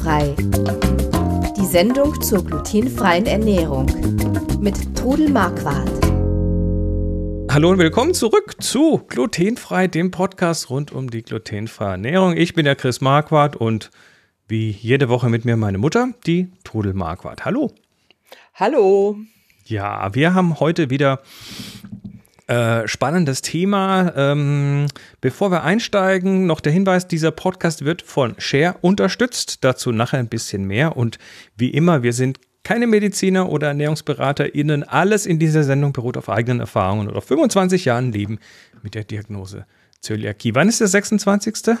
Glutenfrei. Die Sendung zur glutenfreien Ernährung mit Trudel Marquardt. Hallo und willkommen zurück zu Glutenfrei, dem Podcast rund um die glutenfreie Ernährung. Ich bin der Chris Marquardt und wie jede Woche mit mir meine Mutter, die Trudel Marquardt. Hallo. Hallo. Ja, wir haben heute wieder äh, spannendes Thema. Ähm, bevor wir einsteigen, noch der Hinweis, dieser Podcast wird von Share unterstützt. Dazu nachher ein bisschen mehr. Und wie immer, wir sind keine Mediziner oder ErnährungsberaterInnen. Alles in dieser Sendung beruht auf eigenen Erfahrungen oder auf 25 Jahren Leben mit der Diagnose Zöliakie. Wann ist der 26.?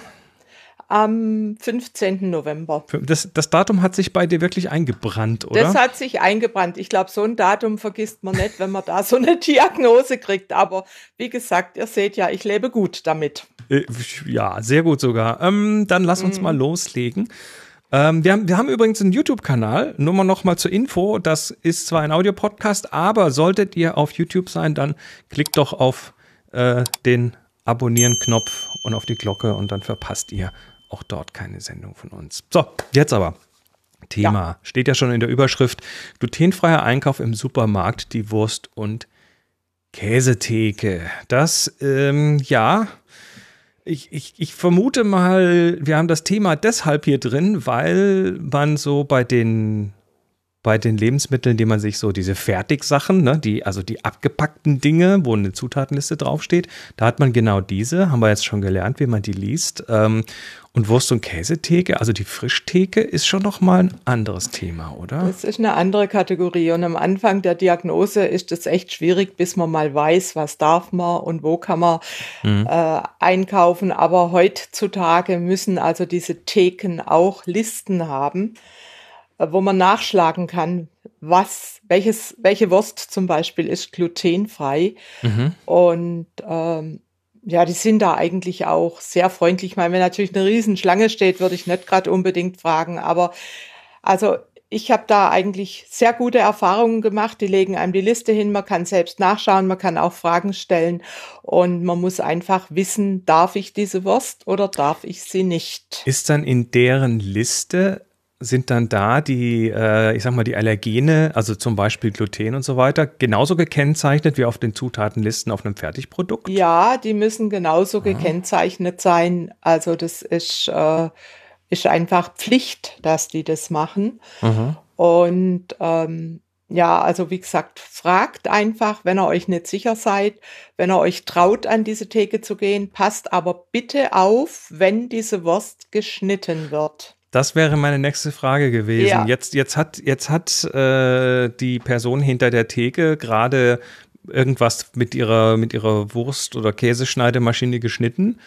Am 15. November. Das, das, Datum hat sich bei dir wirklich eingebrannt, oder? Das hat sich eingebrannt. Ich glaube, so ein Datum vergisst man nicht, wenn man da so eine Diagnose kriegt. Aber wie gesagt, ihr seht ja, ich lebe gut damit. Äh, ja, sehr gut sogar. Ähm, dann lass uns mm. mal loslegen. Ähm, wir, haben, wir haben übrigens einen YouTube-Kanal, nur mal noch mal zur Info. Das ist zwar ein Audiopodcast, aber solltet ihr auf YouTube sein, dann klickt doch auf äh, den Abonnieren-Knopf und auf die Glocke und dann verpasst ihr auch dort keine Sendung von uns. So, jetzt aber. Thema. Ja. Steht ja schon in der Überschrift. Glutenfreier Einkauf im Supermarkt, die Wurst- und Käsetheke. Das, ähm, ja, ich, ich, ich vermute mal, wir haben das Thema deshalb hier drin, weil man so bei den bei den Lebensmitteln, die man sich so diese Fertigsachen, ne, die, also die abgepackten Dinge, wo eine Zutatenliste draufsteht, da hat man genau diese, haben wir jetzt schon gelernt, wie man die liest. Ähm, und Wurst- und Käsetheke, also die Frischtheke, ist schon nochmal ein anderes Thema, oder? Das ist eine andere Kategorie. Und am Anfang der Diagnose ist es echt schwierig, bis man mal weiß, was darf man und wo kann man mhm. äh, einkaufen. Aber heutzutage müssen also diese Theken auch Listen haben wo man nachschlagen kann, was, welches, welche Wurst zum Beispiel ist glutenfrei. Mhm. Und ähm, ja, die sind da eigentlich auch sehr freundlich. Ich meine, wenn natürlich eine Riesenschlange steht, würde ich nicht gerade unbedingt fragen. Aber also ich habe da eigentlich sehr gute Erfahrungen gemacht. Die legen einem die Liste hin, man kann selbst nachschauen, man kann auch Fragen stellen und man muss einfach wissen, darf ich diese Wurst oder darf ich sie nicht. Ist dann in deren Liste sind dann da die, äh, ich sag mal, die Allergene, also zum Beispiel Gluten und so weiter, genauso gekennzeichnet wie auf den Zutatenlisten auf einem Fertigprodukt? Ja, die müssen genauso ah. gekennzeichnet sein. Also das ist, äh, ist einfach Pflicht, dass die das machen. Mhm. Und ähm, ja, also wie gesagt, fragt einfach, wenn ihr euch nicht sicher seid, wenn ihr euch traut, an diese Theke zu gehen, passt aber bitte auf, wenn diese Wurst geschnitten wird. Das wäre meine nächste Frage gewesen. Ja. Jetzt, jetzt hat, jetzt hat äh, die Person hinter der Theke gerade irgendwas mit ihrer, mit ihrer Wurst- oder Käseschneidemaschine geschnitten.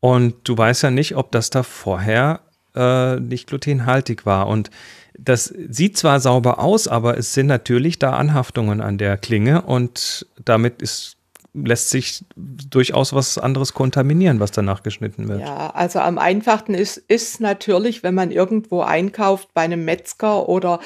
Und du weißt ja nicht, ob das da vorher äh, nicht glutenhaltig war. Und das sieht zwar sauber aus, aber es sind natürlich da Anhaftungen an der Klinge und damit ist lässt sich durchaus was anderes kontaminieren, was danach geschnitten wird. Ja, also am einfachsten ist, ist natürlich, wenn man irgendwo einkauft bei einem Metzger oder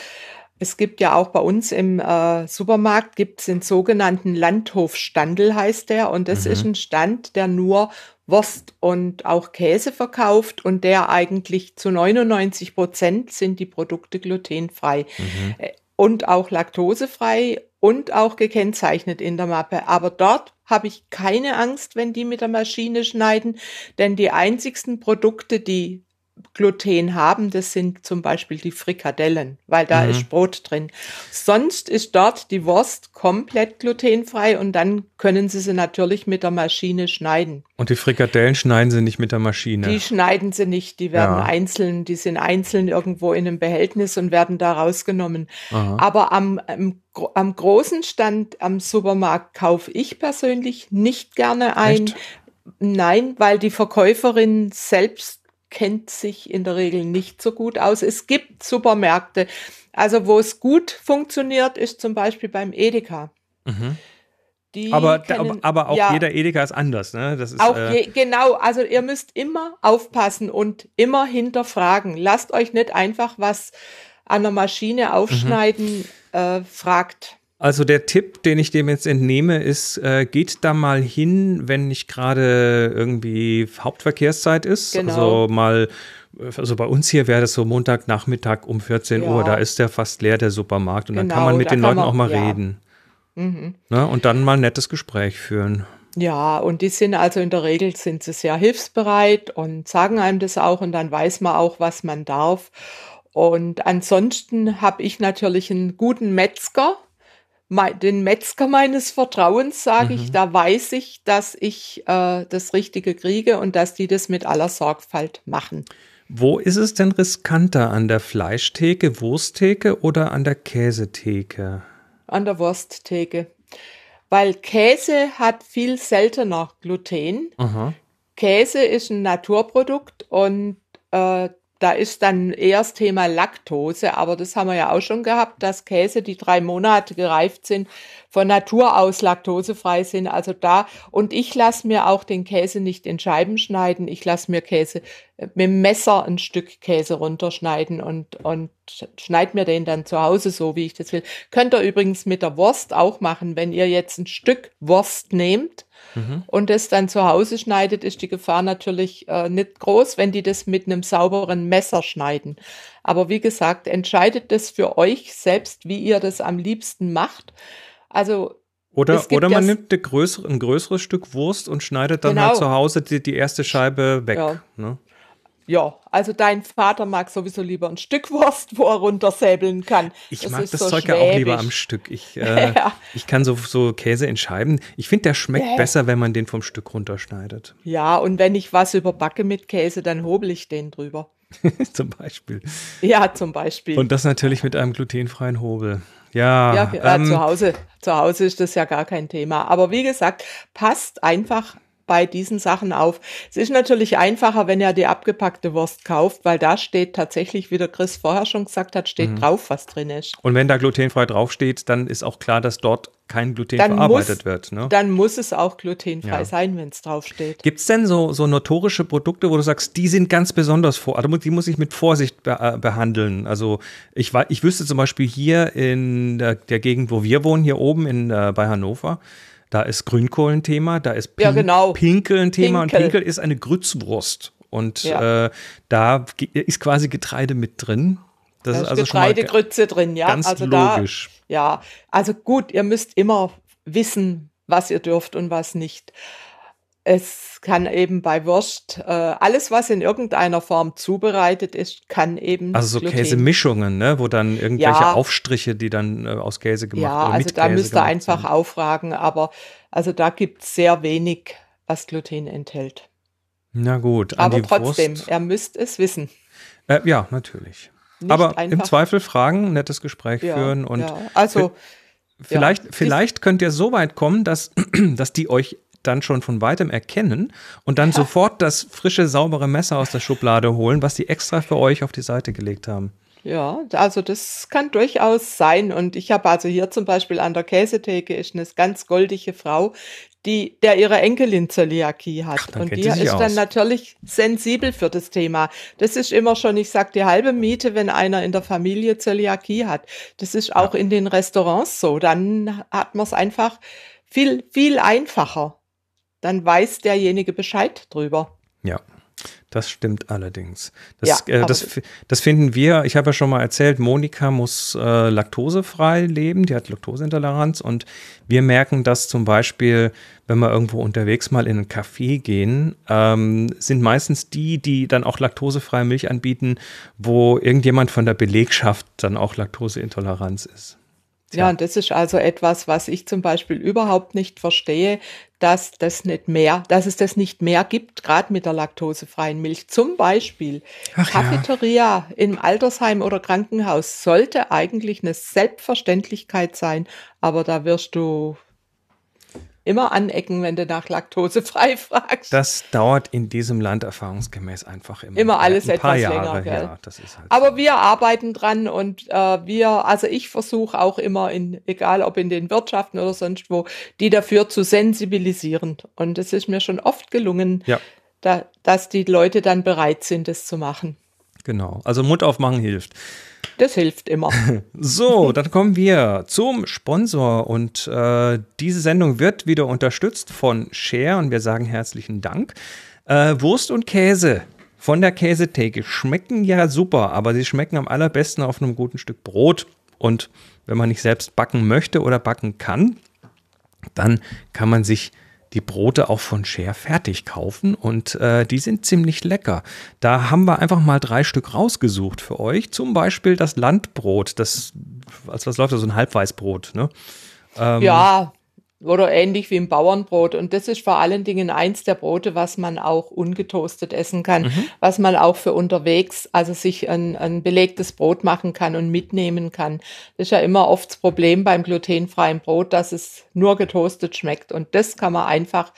es gibt ja auch bei uns im äh, Supermarkt gibt es den sogenannten Landhofstandel heißt der und das mhm. ist ein Stand, der nur Wurst und auch Käse verkauft und der eigentlich zu 99 Prozent sind die Produkte glutenfrei. Mhm. Und auch laktosefrei und auch gekennzeichnet in der Mappe. Aber dort habe ich keine Angst, wenn die mit der Maschine schneiden, denn die einzigsten Produkte, die Gluten haben, das sind zum Beispiel die Frikadellen, weil da mhm. ist Brot drin. Sonst ist dort die Wurst komplett glutenfrei und dann können Sie sie natürlich mit der Maschine schneiden. Und die Frikadellen schneiden Sie nicht mit der Maschine? Die schneiden Sie nicht, die werden ja. einzeln, die sind einzeln irgendwo in einem Behältnis und werden da rausgenommen. Aha. Aber am, am, am, großen Stand am Supermarkt kaufe ich persönlich nicht gerne ein. Echt? Nein, weil die Verkäuferin selbst kennt sich in der Regel nicht so gut aus. Es gibt Supermärkte, also wo es gut funktioniert, ist zum Beispiel beim Edeka. Mhm. Aber, kennen, aber, auch ja, jeder Edeka ist anders, ne? Das ist, auch äh, je, genau, also ihr müsst immer aufpassen und immer hinterfragen. Lasst euch nicht einfach was an der Maschine aufschneiden, mhm. äh, fragt. Also der Tipp, den ich dem jetzt entnehme, ist, äh, geht da mal hin, wenn nicht gerade irgendwie Hauptverkehrszeit ist. Genau. Also mal, also bei uns hier wäre das so Montagnachmittag um 14 Ja. Uhr, da ist der fast leer, der Supermarkt. Und dann kann Genau, man mit den Leuten man- auch mal ja. reden. Ne? Und dann mal ein nettes Gespräch führen. Ja, und die sind also in der Regel sind sie sehr hilfsbereit und sagen einem das auch und dann weiß man auch, was man darf. Und ansonsten habe ich natürlich einen guten Metzger, den Metzger meines Vertrauens, sage ich. Da weiß ich, dass ich äh, das Richtige kriege und dass die das mit aller Sorgfalt machen. Wo ist es denn riskanter? An der Fleischtheke, Wursttheke oder an der Käsetheke? An der Wursttheke. Weil Käse hat viel seltener Gluten. Aha. Käse ist ein Naturprodukt und äh, da ist dann eher das Thema Laktose, aber das haben wir ja auch schon gehabt, dass Käse, die drei Monate gereift sind, von Natur aus laktosefrei sind. Also da, und ich lasse mir auch den Käse nicht in Scheiben schneiden. Ich lasse mir Käse äh, mit dem Messer ein Stück Käse runterschneiden und, und schneid mir den dann zu Hause so, wie ich das will. Könnt ihr übrigens mit der Wurst auch machen. Wenn ihr jetzt ein Stück Wurst nehmt, und das dann zu Hause schneidet, ist die Gefahr natürlich äh, nicht groß, wenn die das mit einem sauberen Messer schneiden. Aber wie gesagt, entscheidet das für euch selbst, wie ihr das am liebsten macht. Also Oder, oder man nimmt eine größere, ein größeres Stück Wurst und schneidet dann Genau. halt zu Hause die, die erste Scheibe weg. Ja. Ne? ja, also dein Vater mag sowieso lieber ein Stück Wurst, wo er runtersäbeln kann. Ich mag ist das so Zeug ja auch lieber am Stück. Ich, äh, Ja. ich kann so, so Käse in Scheiben. Ich finde, der schmeckt Ja. besser, wenn man den vom Stück runterschneidet. Ja, und wenn ich was überbacke mit Käse, dann hobel ich den drüber. Zum Beispiel. Ja, zum Beispiel. Und das natürlich mit einem glutenfreien Hobel. Ja, Ja, ja ähm, zu Hause. Zu Hause ist das ja gar kein Thema. Aber wie gesagt, passt einfach bei diesen Sachen auf. Es ist natürlich einfacher, wenn ihr die abgepackte Wurst kauft, weil da steht tatsächlich, wie der Chris vorher schon gesagt hat, steht Mhm. drauf, was drin ist. und wenn da glutenfrei draufsteht, dann ist auch klar, dass dort kein Gluten Dann verarbeitet muss, wird. Ne? dann muss es auch glutenfrei Ja. sein, wenn es draufsteht. Gibt es denn so, so notorische Produkte, wo du sagst, die sind ganz besonders vor, also die muss ich mit Vorsicht be äh, behandeln? Also ich, ich wüsste zum Beispiel hier in der, der Gegend, wo wir wohnen, hier oben in, äh, bei Hannover, da ist Grünkohl ein Thema, da ist Ja, genau. Pinkel ein Thema Pinkel. und Pinkel ist eine Grützwurst. Und Ja. äh, da ist quasi Getreide mit drin. Das Da ist also schon mal ga- Getreidegrütze drin, ja. ganz also logisch. Da, ja, also gut, ihr müsst immer wissen, was ihr dürft und was nicht. Es kann eben bei Wurst, äh, alles, was in irgendeiner Form zubereitet ist, kann eben. Also so Gluten- Käsemischungen, ne? wo dann irgendwelche Ja. Aufstriche, die dann äh, aus Käse gemacht Ja, oder also da Käse müsst ihr einfach sind. auffragen, aber also da gibt es sehr wenig, was Gluten enthält. Na gut, an Aber trotzdem, Wurst. ihr müsst es wissen. Äh, ja, natürlich. Nicht Aber im Zweifel fragen, nettes Gespräch Ja, führen und ja, also vielleicht, ja. vielleicht könnt ihr so weit kommen, dass, dass die euch dann schon von weitem erkennen und dann sofort das frische, saubere Messer aus der Schublade holen, was die extra für euch auf die Seite gelegt haben. Ja, also das kann durchaus sein. Und ich habe also hier zum Beispiel an der Käsetheke ist eine ganz goldige Frau, die, der ihre Enkelin Zöliakie hat. Ach, dann und die ist dann aus. natürlich sensibel für das Thema. Das ist immer schon, ich sag, die halbe Miete, wenn einer in der Familie Zöliakie hat. Das ist auch in den Restaurants so. Dann hat man es einfach viel, viel einfacher. Dann weiß derjenige Bescheid drüber. Ja, das stimmt allerdings. Das, Ja, äh, das, das- das finden wir, ich habe ja schon mal erzählt, Monika muss äh, laktosefrei leben, die hat Laktoseintoleranz und wir merken, dass zum Beispiel, wenn wir irgendwo unterwegs mal in einen Café gehen, ähm, sind meistens die, die dann auch laktosefreie Milch anbieten, wo irgendjemand von der Belegschaft dann auch Laktoseintoleranz ist. Ja, und das ist also etwas, was ich zum Beispiel überhaupt nicht verstehe, dass das nicht mehr, dass es das nicht mehr gibt, gerade mit der laktosefreien Milch. Zum Beispiel Ach ja. Cafeteria im Altersheim oder Krankenhaus sollte eigentlich eine Selbstverständlichkeit sein, aber da wirst du immer anecken, wenn du nach laktosefrei fragst. Das dauert in diesem Land erfahrungsgemäß einfach immer. Immer alles ein paar etwas Jahre. länger, gell? Ja, das ist halt Aber wir arbeiten dran und äh, wir, also ich versuche auch immer in, egal ob in den Wirtschaften oder sonst wo, die dafür zu sensibilisieren. Und es ist mir schon oft gelungen, Ja. da, dass die Leute dann bereit sind, das zu machen. Genau. Also Mund aufmachen hilft. Das hilft immer. So, dann kommen wir zum Sponsor und äh, diese Sendung wird wieder unterstützt von Share und wir sagen herzlichen Dank. Äh, Wurst und Käse von der Käsetheke schmecken ja super, aber sie schmecken am allerbesten auf einem guten Stück Brot. Und wenn man nicht selbst backen möchte oder backen kann, dann kann man sich die Brote auch von Share fertig kaufen und äh, die sind ziemlich lecker. Da haben wir einfach mal drei Stück rausgesucht für euch. Zum Beispiel das Landbrot, das, als was läuft das, so ein Halbweißbrot, ne? Ähm, ja, oder ähnlich wie im Bauernbrot. Und das ist vor allen Dingen eins der Brote, was man auch ungetoastet essen kann, mhm. was man auch für unterwegs, also sich ein, ein belegtes Brot machen kann und mitnehmen kann. Das ist ja immer oft das Problem beim glutenfreien Brot, dass es nur getoastet schmeckt. Und das kann man einfach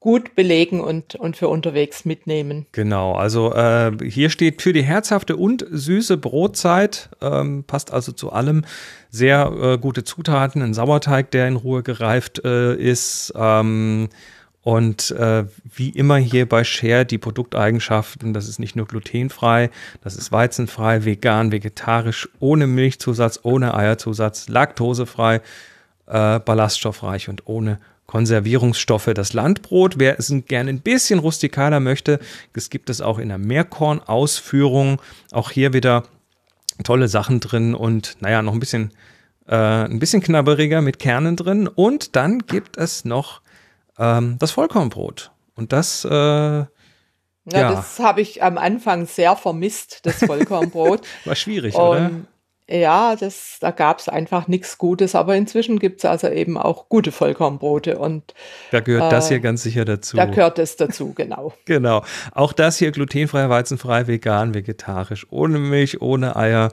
gut belegen und, und für unterwegs mitnehmen. Genau, also äh, hier steht für die herzhafte und süße Brotzeit, ähm, passt also zu allem. Sehr äh, gute Zutaten, ein Sauerteig, der in Ruhe gereift äh, ist. Ähm, und äh, wie immer hier bei Share die Produkteigenschaften, das ist nicht nur glutenfrei, das ist weizenfrei, vegan, vegetarisch, ohne Milchzusatz, ohne Eierzusatz, laktosefrei, äh, ballaststoffreich und ohne Konservierungsstoffe. Das Landbrot, wer es gerne ein bisschen rustikaler möchte, das gibt es auch in der Meerkorn-Ausführung. Auch hier wieder tolle Sachen drin und naja, noch ein bisschen, äh, ein bisschen knabberiger mit Kernen drin. Und dann gibt es noch ähm, das Vollkornbrot. Und das äh, ja, ja, das habe ich am Anfang sehr vermisst, das Vollkornbrot. War schwierig, und oder? Ja, das, da gab es einfach nichts Gutes, aber inzwischen gibt es also eben auch gute Vollkornbrote und da gehört äh, das hier ganz sicher dazu. Da gehört es dazu, genau. genau. Auch das hier glutenfrei, weizenfrei, vegan, vegetarisch, ohne Milch, ohne Eier,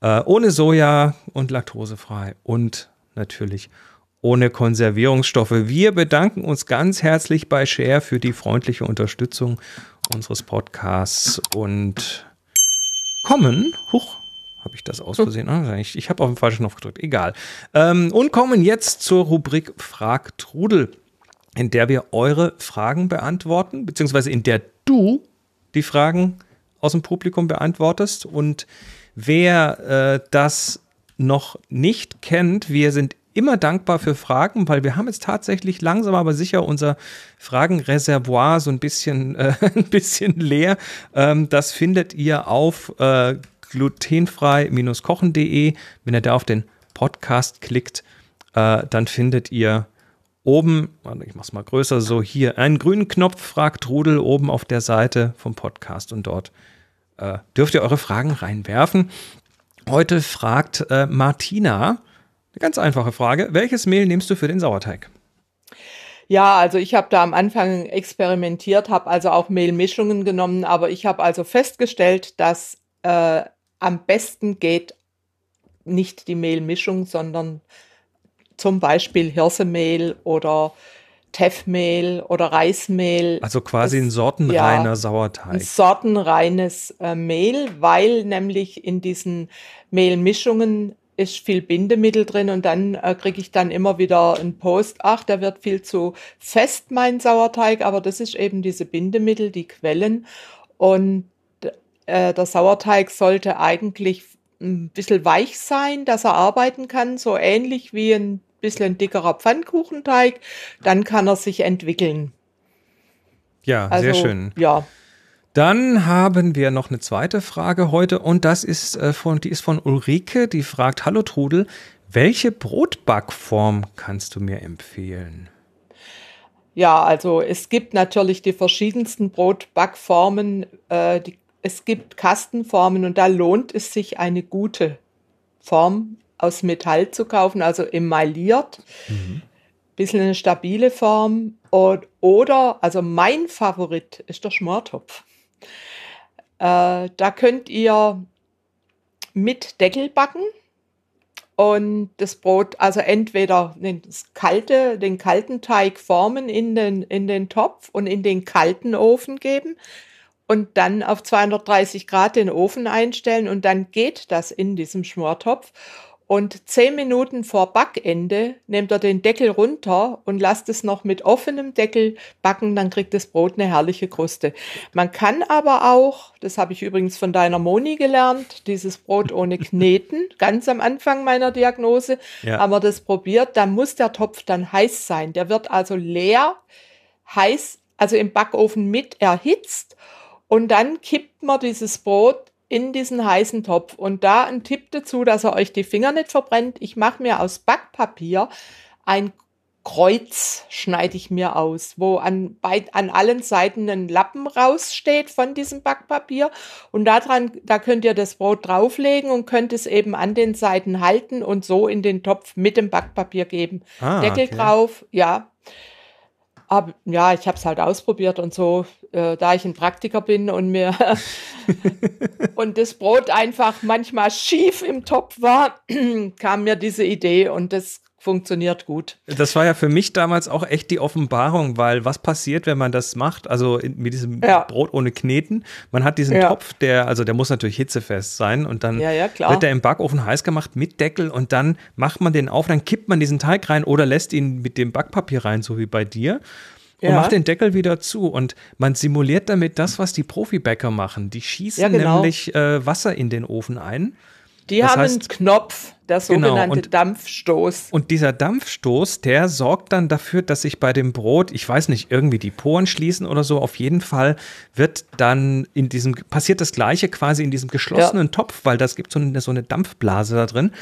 äh, ohne Soja und laktosefrei und natürlich ohne Konservierungsstoffe. Wir bedanken uns ganz herzlich bei Share für die freundliche Unterstützung unseres Podcasts und kommen, huch, habe ich das aus Versehen? Ah, ich ich habe auf den falschen Knopf gedrückt. Egal. Ähm, und kommen jetzt zur Rubrik Frag Trudel, in der wir eure Fragen beantworten, beziehungsweise in der du die Fragen aus dem Publikum beantwortest. Und wer äh, das noch nicht kennt, wir sind immer dankbar für Fragen, weil wir haben jetzt tatsächlich langsam aber sicher unser Fragenreservoir so ein bisschen, äh, ein bisschen leer. Ähm, das findet ihr auf äh, glutenfrei-kochen.de. Wenn ihr da auf den Podcast klickt, äh, dann findet ihr oben, ich mach's mal größer, so hier einen grünen Knopf, fragt Rudel oben auf der Seite vom Podcast und dort äh, dürft ihr eure Fragen reinwerfen. Heute fragt äh, Martina, eine ganz einfache Frage, welches Mehl nimmst du für den Sauerteig? Ja, also ich habe da am Anfang experimentiert, habe also auch Mehlmischungen genommen, aber ich habe also festgestellt, dass äh, am besten geht nicht die Mehlmischung, sondern zum Beispiel Hirsemehl oder Teffmehl oder Reismehl. Also quasi das, ein sortenreiner ja, Sauerteig. Ein sortenreines äh, Mehl, weil nämlich in diesen Mehlmischungen ist viel Bindemittel drin und dann äh, kriege ich dann immer wieder einen Post, ach, der wird viel zu fest, mein Sauerteig, aber das ist eben diese Bindemittel, die Quellen. Und äh, der Sauerteig sollte eigentlich ein bisschen weich sein, dass er arbeiten kann, so ähnlich wie ein bisschen dickerer Pfannkuchenteig. Dann kann er sich entwickeln. Ja, also, sehr schön. Ja. Dann haben wir noch eine zweite Frage heute und das ist äh, von, die ist von Ulrike, die fragt, hallo Trudel, welche Brotbackform kannst du mir empfehlen? Ja, also es gibt natürlich die verschiedensten Brotbackformen, äh, die es gibt Kastenformen und da lohnt es sich, eine gute Form aus Metall zu kaufen, also emailliert. Mhm. Bisschen eine stabile Form. Und, oder, also mein Favorit ist der Schmortopf. Äh, da könnt ihr mit Deckel backen und das Brot, also entweder das kalte, den kalten Teig formen in den, in den Topf und in den kalten Ofen geben und dann auf 230 Grad den Ofen einstellen und dann geht das in diesem Schmortopf. Und zehn Minuten vor Backende nehmt ihr den Deckel runter und lasst es noch mit offenem Deckel backen, dann kriegt das Brot eine herrliche Kruste. Man kann aber auch, das habe ich übrigens von deiner Moni gelernt, dieses Brot ohne Kneten, ganz am Anfang meiner Diagnose, ja. haben wir das probiert. Da muss der Topf dann heiß sein. Der wird also leer, heiß, also im Backofen mit erhitzt. Und dann kippt man dieses Brot in diesen heißen Topf. Und da ein Tipp dazu, dass er euch die Finger nicht verbrennt. Ich mache mir aus Backpapier ein Kreuz schneide ich mir aus, wo an, bei, an allen Seiten ein Lappen raussteht von diesem Backpapier. Und daran, da könnt ihr das Brot drauflegen und könnt es eben an den Seiten halten und so in den Topf mit dem Backpapier geben. Ah, Deckel okay. drauf, ja. Aber ja, ich habe es halt ausprobiert und so, äh, da ich ein Praktiker bin und mir und das Brot einfach manchmal schief im Topf war, kam mir diese Idee und das funktioniert gut. Das war ja für mich damals auch echt die Offenbarung, weil was passiert, wenn man das macht? Also in, mit diesem ja. Brot ohne Kneten. Man hat diesen ja. Topf, der, also der muss natürlich hitzefest sein und dann ja, wird der im Backofen heiß gemacht mit Deckel und dann macht man den auf, dann kippt man diesen Teig rein oder lässt ihn mit dem Backpapier rein, so wie bei dir und macht den Deckel wieder zu. Und man simuliert damit das, was die Profibäcker machen. Die schießen genau. nämlich äh, Wasser in den Ofen ein. Die das haben heißt, einen Knopf, der genau, sogenannte genau, und, Dampfstoß. Und dieser Dampfstoß, der sorgt dann dafür, dass sich bei dem Brot, ich weiß nicht, irgendwie die Poren schließen oder so. Auf jeden Fall wird dann in diesem, passiert das Gleiche quasi in diesem geschlossenen ja. Topf, weil das gibt so eine, so eine Dampfblase da drin.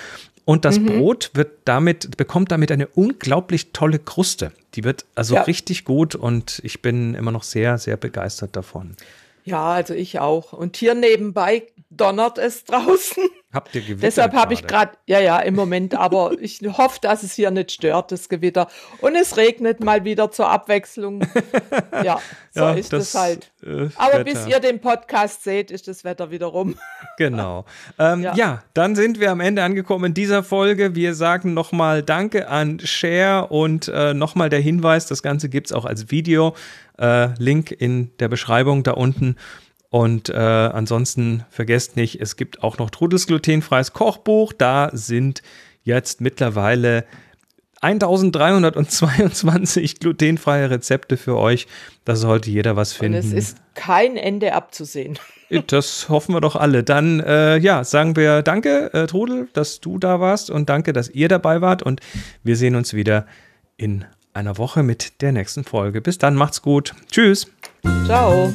Und das mhm. Brot wird damit, bekommt damit eine unglaublich tolle Kruste. Die wird also ja. richtig gut und ich bin immer noch sehr, sehr begeistert davon. Ja, also ich auch. Und hier nebenbei donnert es draußen. Habt ihr Gewitter? Deshalb habe ich gerade, ja, ja, im Moment, aber ich hoffe, dass es hier nicht stört, das Gewitter. Und es regnet mal wieder zur Abwechslung. Ja, so ja, ist es halt. Äh, aber Wetter. bis ihr den Podcast seht, ist das Wetter wieder rum. Genau. Ähm, ja. ja. dann sind wir am Ende angekommen in dieser Folge. Wir sagen nochmal Danke an Share und äh, nochmal der Hinweis, das Ganze gibt es auch als Video. Äh, Link in der Beschreibung da unten. Und äh, ansonsten vergesst nicht, es gibt auch noch Trudels glutenfreies Kochbuch. Da sind jetzt mittlerweile 1322 glutenfreie Rezepte für euch. Da sollte jeder was finden. Und es ist kein Ende abzusehen. Das hoffen wir doch alle. Dann, äh, ja, sagen wir Danke, äh, Trudel, dass du da warst und danke, dass ihr dabei wart. Und wir sehen uns wieder in einer Woche mit der nächsten Folge. Bis dann, macht's gut. Tschüss. Ciao.